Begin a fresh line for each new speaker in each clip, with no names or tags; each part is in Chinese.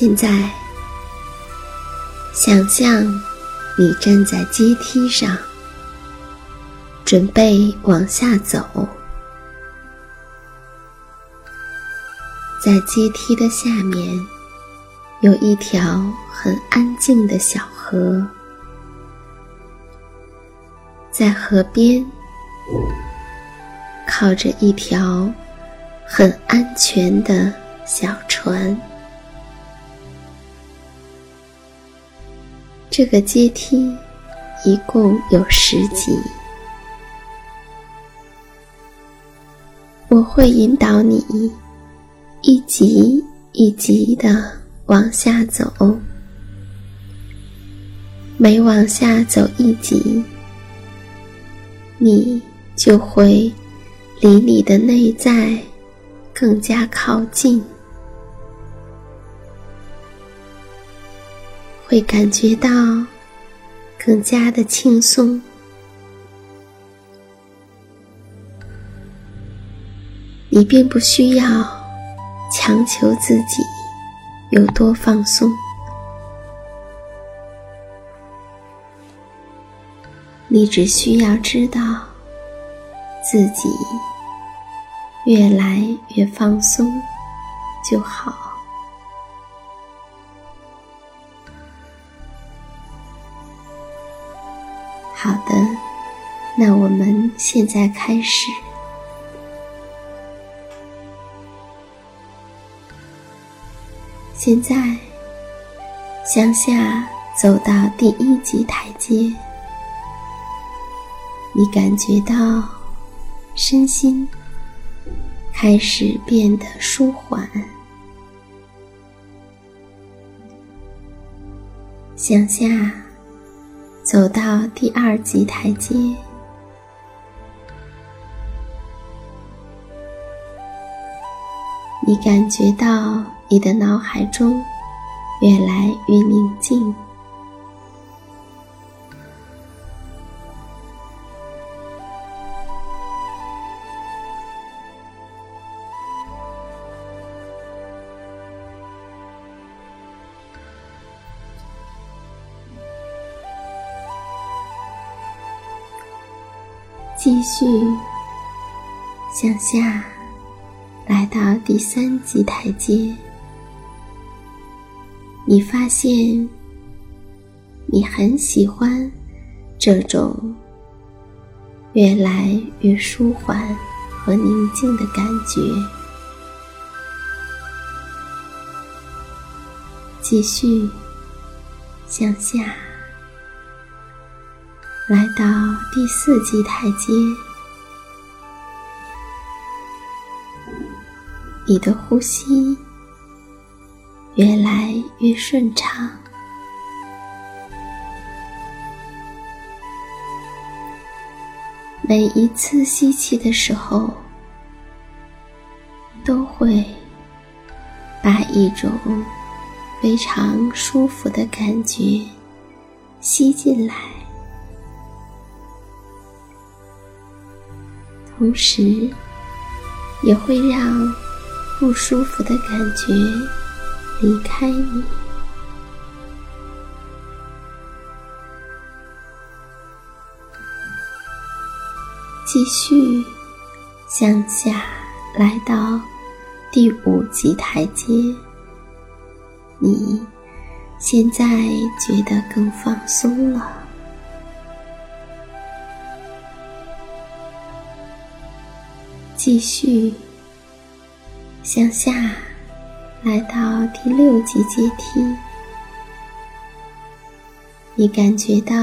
现在，想象你站在阶梯上，准备往下走。在阶梯的下面，有一条很安静的小河。在河边，靠着一条很安全的小船。这个阶梯一共有十级，我会引导你一级一级的往下走，每往下走一级，你就会离你的内在更加靠近。会感觉到更加的轻松。你并不需要强求自己有多放松，你只需要知道自己越来越放松就好。好的，那我们现在开始。现在向下走到第一级台阶，你感觉到身心开始变得舒缓，向下。走到第二级台阶，你感觉到你的脑海中越来越宁静。继续向下，来到第三级台阶，你发现你很喜欢这种越来越舒缓和宁静的感觉。继续向下，来到第四级台阶，你的呼吸越来越顺畅，每一次吸气的时候，都会把一种。非常舒服的感觉吸进来，同时也会让不舒服的感觉离开你。继续向下来到第五级台阶。你现在觉得更放松了。继续向下，来到第六级阶梯，你感觉到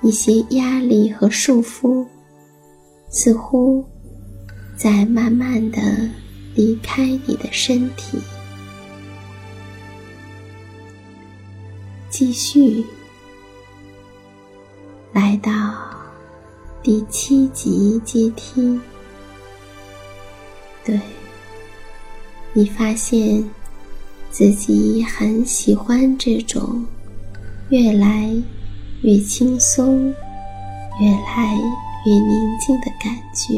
一些压力和束缚，似乎在慢慢的离开你的身体。继续来到第七级阶梯，对，你发现自己很喜欢这种越来越轻松、越来越宁静的感觉。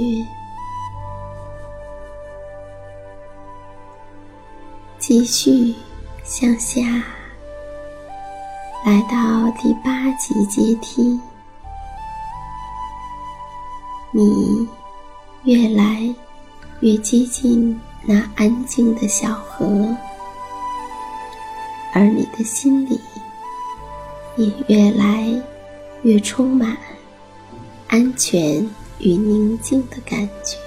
继续向下。来到第八级阶梯，你越来越接近那安静的小河，而你的心里也越来越充满安全与宁静的感觉。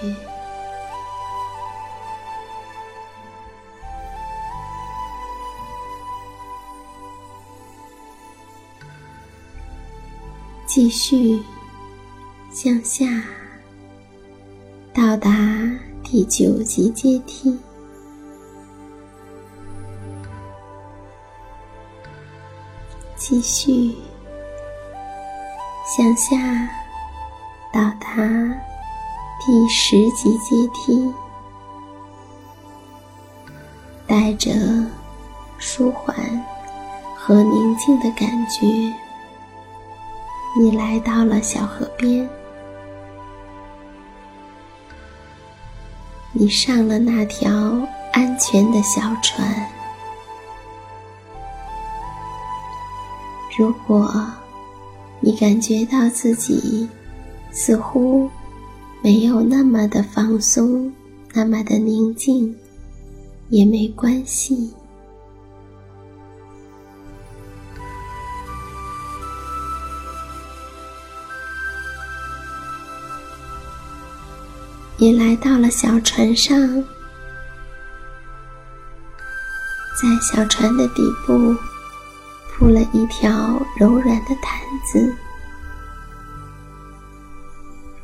继续向下，到达第九级阶梯。继续向下，到达第十级阶梯，带着舒缓和宁静的感觉。你来到了小河边，你上了那条安全的小船。如果你感觉到自己似乎没有那么的放松，那么的宁静，也没关系。你来到了小船上，在小船的底部铺了一条柔软的毯子，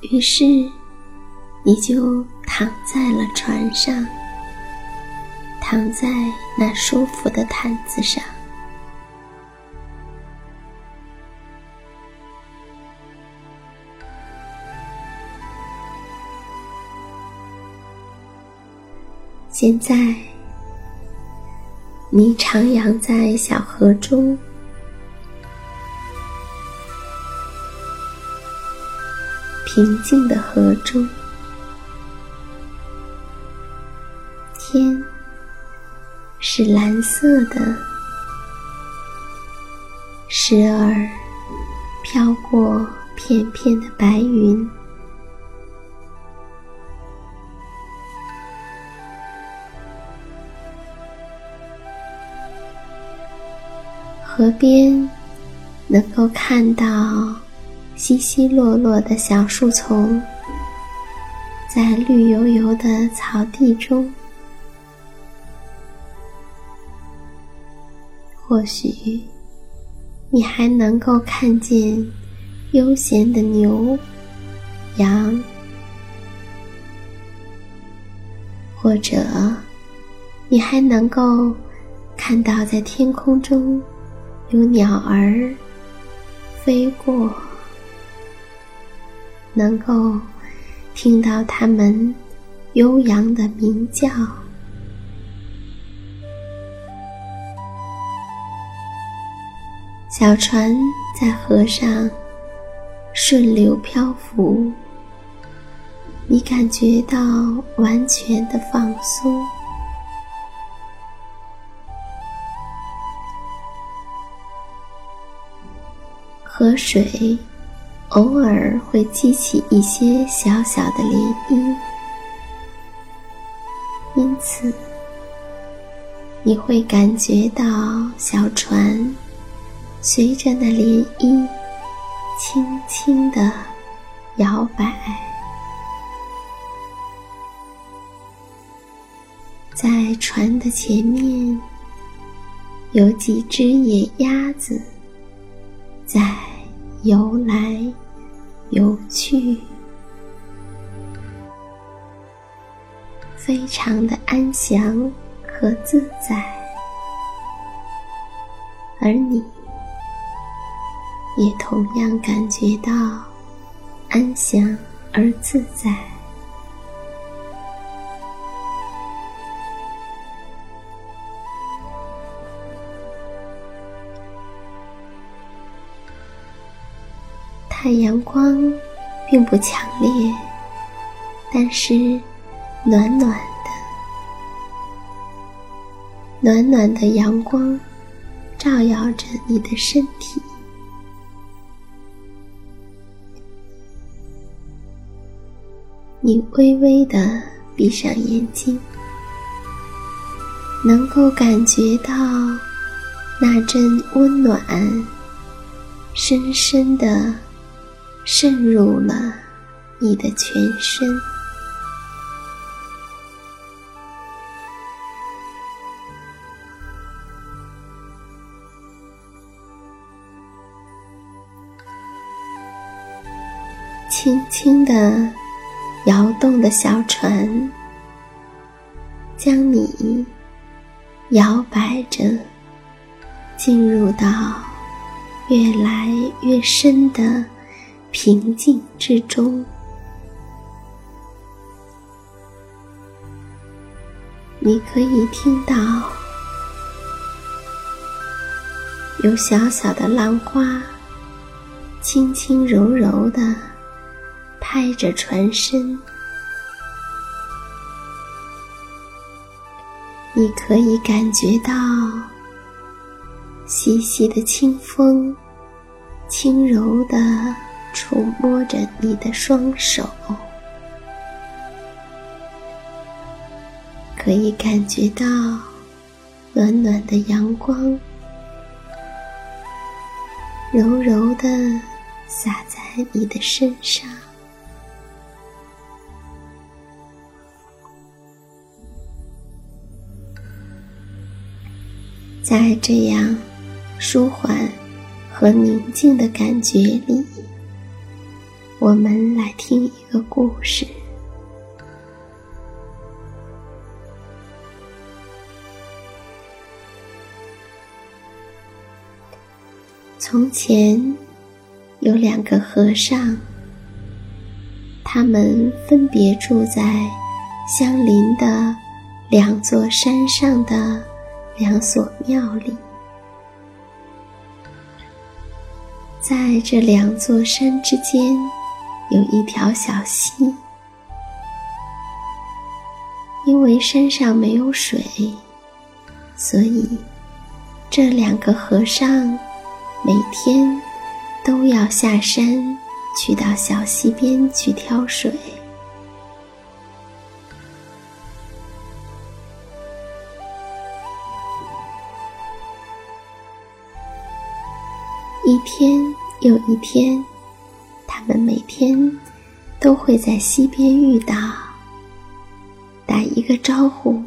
于是你就躺在了船上，躺在那舒服的毯子上。现在，你徜徉在小河中，平静的河中，天是蓝色的，时而飘过片片的白云。河边能够看到稀稀落落的小树丛，在绿油油的草地中，或许你还能够看见悠闲的牛、羊，或者你还能够看到在天空中。有鸟儿飞过，能够听到它们悠扬的鸣叫。小船在河上顺流漂浮，你感觉到完全的放松。水偶尔会激起一些小小的涟漪，因此你会感觉到小船随着那涟漪轻轻的摇摆。在船的前面有几只野鸭子。在游来游去，非常的安详和自在，而你也同样感觉到安详而自在。太阳光并不强烈，但是暖暖的，暖暖的阳光照耀着你的身体。你微微的闭上眼睛，能够感觉到那阵温暖，深深的。渗入了你的全身，轻轻的摇动的小船，将你摇摆着进入到越来越深的。平静之中，你可以听到有小小的浪花轻轻柔柔的拍着船身，你可以感觉到细细的清风，轻柔的。触摸着你的双手，可以感觉到暖暖的阳光，柔柔的洒在你的身上。在这样舒缓和宁静的感觉里。我们来听一个故事。从前有两个和尚，他们分别住在相邻的两座山上的两所庙里，在这两座山之间。有一条小溪，因为山上没有水，所以这两个和尚每天都要下山去到小溪边去挑水。一天又一天，他们每天都会在溪边遇到，打一个招呼，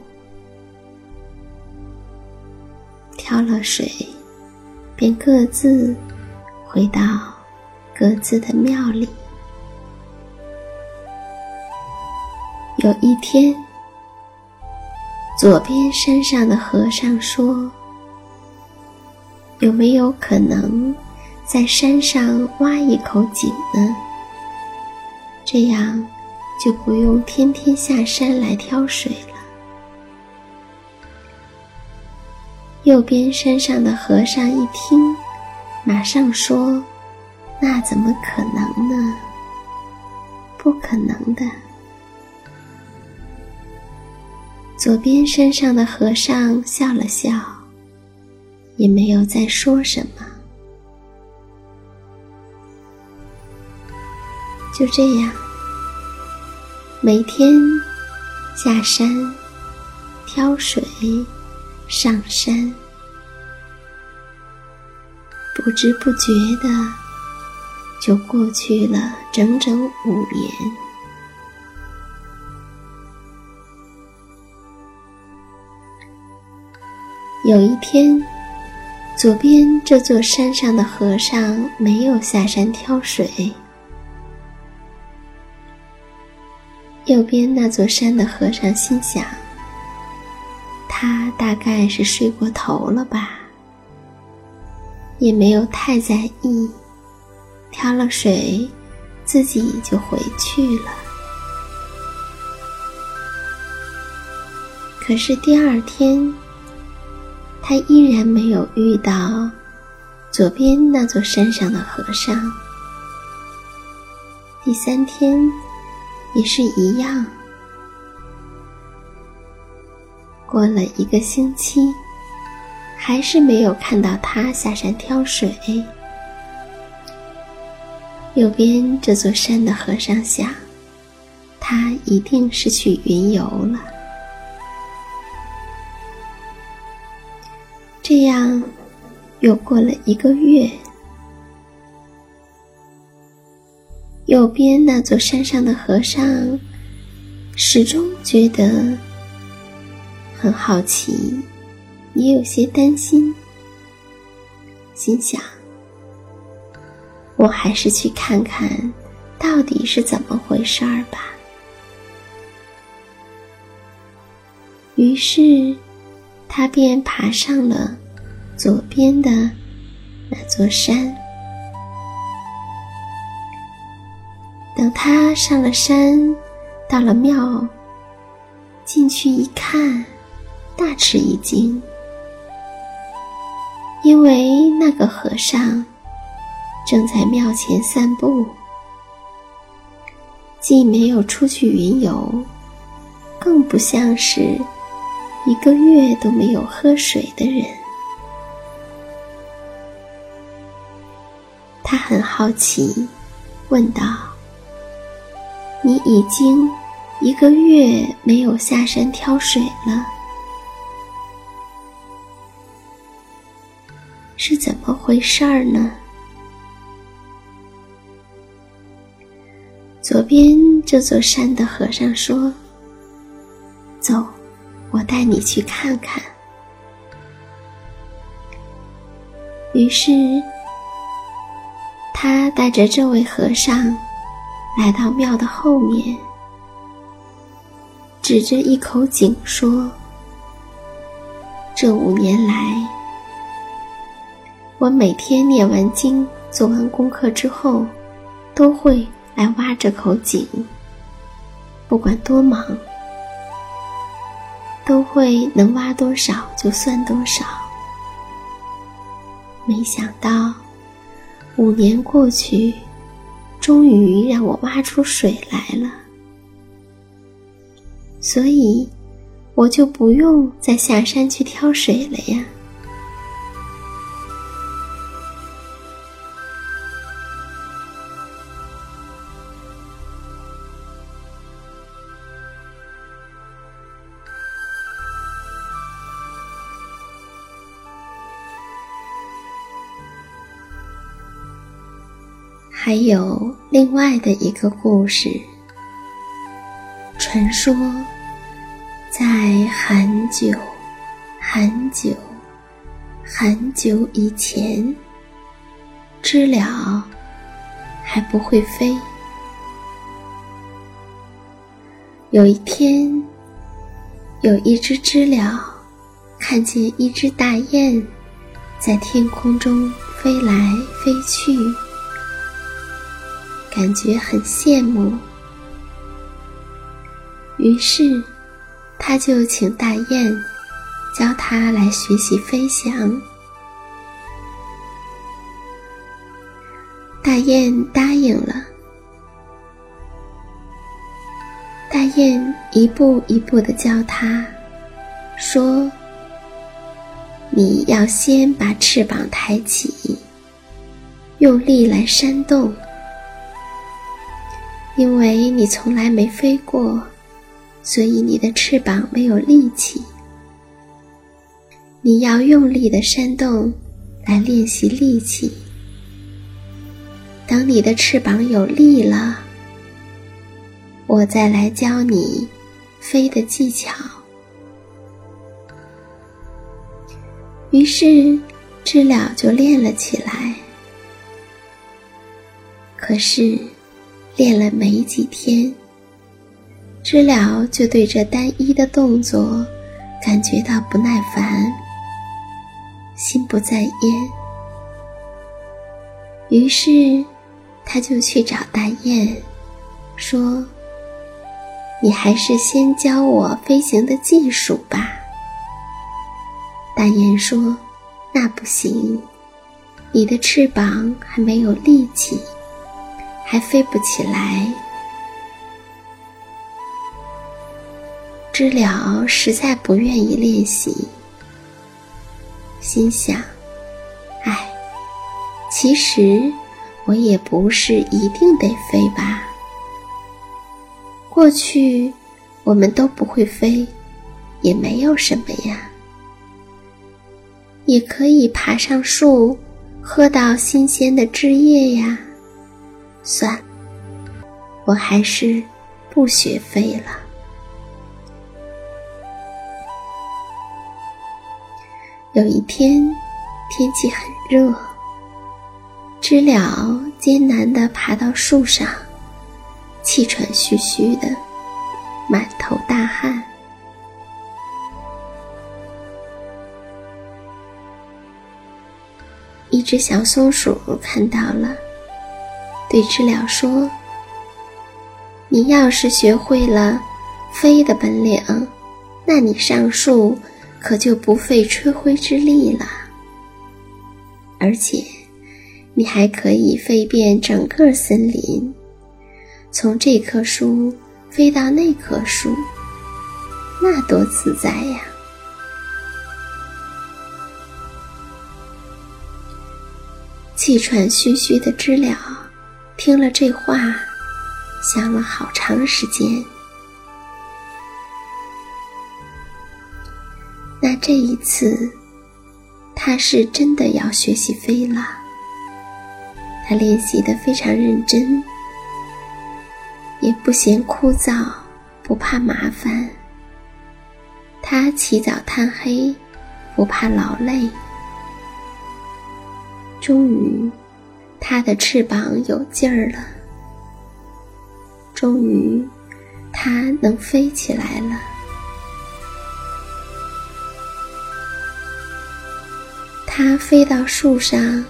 挑了水，便各自回到各自的庙里。有一天，左边山上的和尚说：“有没有可能？”在山上挖一口井呢，这样就不用天天下山来挑水了。右边山上的和尚一听，马上说：“那怎么可能呢？不可能的。”左边山上的和尚笑了笑，也没有再说什么。就这样，每天下山挑水、上山，不知不觉的就过去了整整五年。有一天，左边这座山上的和尚没有下山挑水。右边那座山的和尚心想：“他大概是睡过头了吧，也没有太在意，挑了水，自己就回去了。”可是第二天，他依然没有遇到左边那座山上的和尚。第三天。也是一样。过了一个星期，还是没有看到他下山挑水。右边这座山的和尚想，他一定是去云游了。这样，又过了一个月。右边那座山上的和尚，始终觉得很好奇，也有些担心，心想：我还是去看看，到底是怎么回事儿吧。于是，他便爬上了左边的那座山。等他上了山，到了庙，进去一看，大吃一惊，因为那个和尚正在庙前散步，既没有出去云游，更不像是一个月都没有喝水的人。他很好奇，问道。你已经一个月没有下山挑水了，是怎么回事儿呢？左边这座山的和尚说：“走，我带你去看看。”于是，他带着这位和尚。来到庙的后面，指着一口井说：“这五年来，我每天念完经、做完功课之后，都会来挖这口井。不管多忙，都会能挖多少就算多少。没想到，五年过去。”终于让我挖出水来了。所以我就不用再下山去挑水了呀。还有另外的一个故事，传说在很久、很久、很久以前，知了还不会飞。有一天，有一只知了看见一只大雁在天空中飞来飞去，感觉很羡慕，于是他就请大雁教他来学习飞翔。大雁答应了。大雁一步一步的教他，说：“你要先把翅膀抬起，用力来扇动，因为你从来没飞过，所以你的翅膀没有力气。你要用力的扇动，来练习力气。等你的翅膀有力了。”我再来教你飞的技巧。于是，知了就练了起来。可是，练了没几天，知了就对这单一的动作感觉到不耐烦，心不在焉。于是，他就去找大雁，说。你还是先教我飞行的技术吧。大雁说：“那不行，你的翅膀还没有力气，还飞不起来。”知了实在不愿意练习，心想：“哎，其实我也不是一定得飞吧。”过去，我们都不会飞，也没有什么呀。也可以爬上树，喝到新鲜的汁液呀。算，我还是不学飞了。有一天，天气很热，知了艰难地爬到树上。气喘吁吁的，满头大汗。一只小松鼠看到了，对知了说：“你要是学会了飞的本领，那你上树可就不费吹灰之力了。而且，你还可以飞遍整个森林。”从这棵树飞到那棵树，那多自在呀！气喘吁吁的知了听了这话，想了好长时间。那这一次，他是真的要学习飞了。他练习的非常认真。也不嫌枯燥，不怕麻烦。他起早贪黑，不怕劳累。终于，它的翅膀有劲儿了。终于，它能飞起来了。它飞到树上，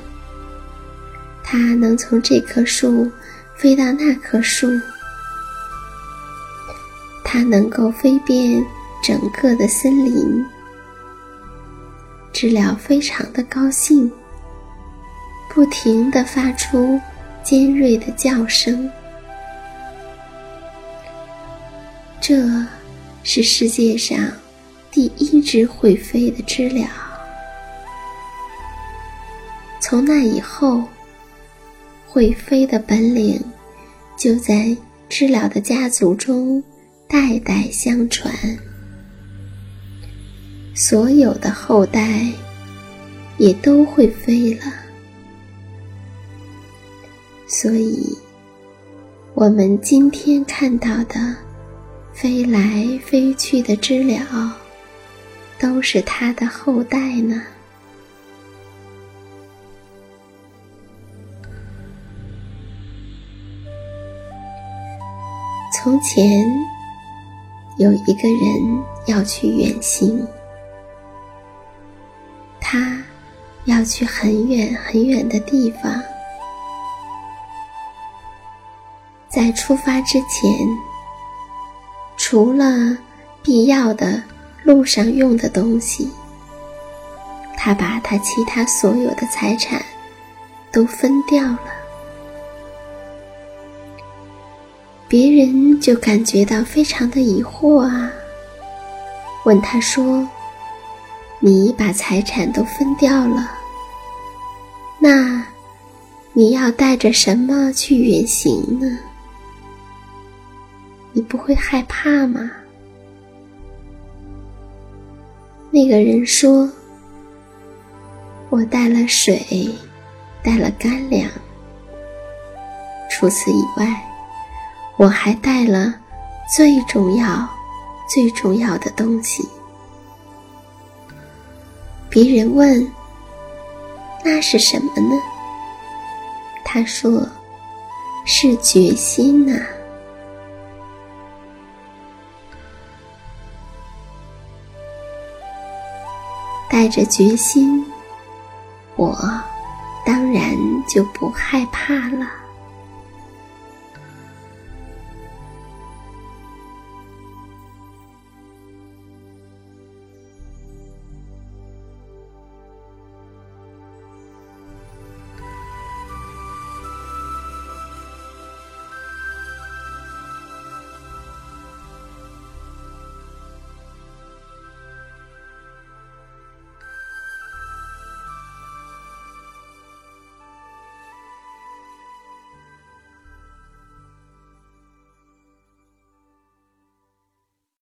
它能从这棵树飞到那棵树。它能够飞遍整个的森林，知了非常的高兴，不停的发出尖锐的叫声。这是世界上第一只会飞的知了。从那以后，会飞的本领就在知了的家族中。代代相传，所有的后代也都会飞了。所以，我们今天看到的飞来飞去的知了，都是它的后代呢。从前，有一个人要去远行，他要去很远很远的地方。在出发之前，除了必要的路上用的东西，他把他其他所有的财产都分掉了。别人就感觉到非常的疑惑啊，问他说：“你把财产都分掉了，那你要带着什么去远行呢？”你不会害怕吗？那个人说：“我带了水，带了干粮。除此以外，我还带了最重要、最重要的东西。”别人问：“那是什么呢？”他说：“是决心呐。”带着决心，我当然就不害怕了。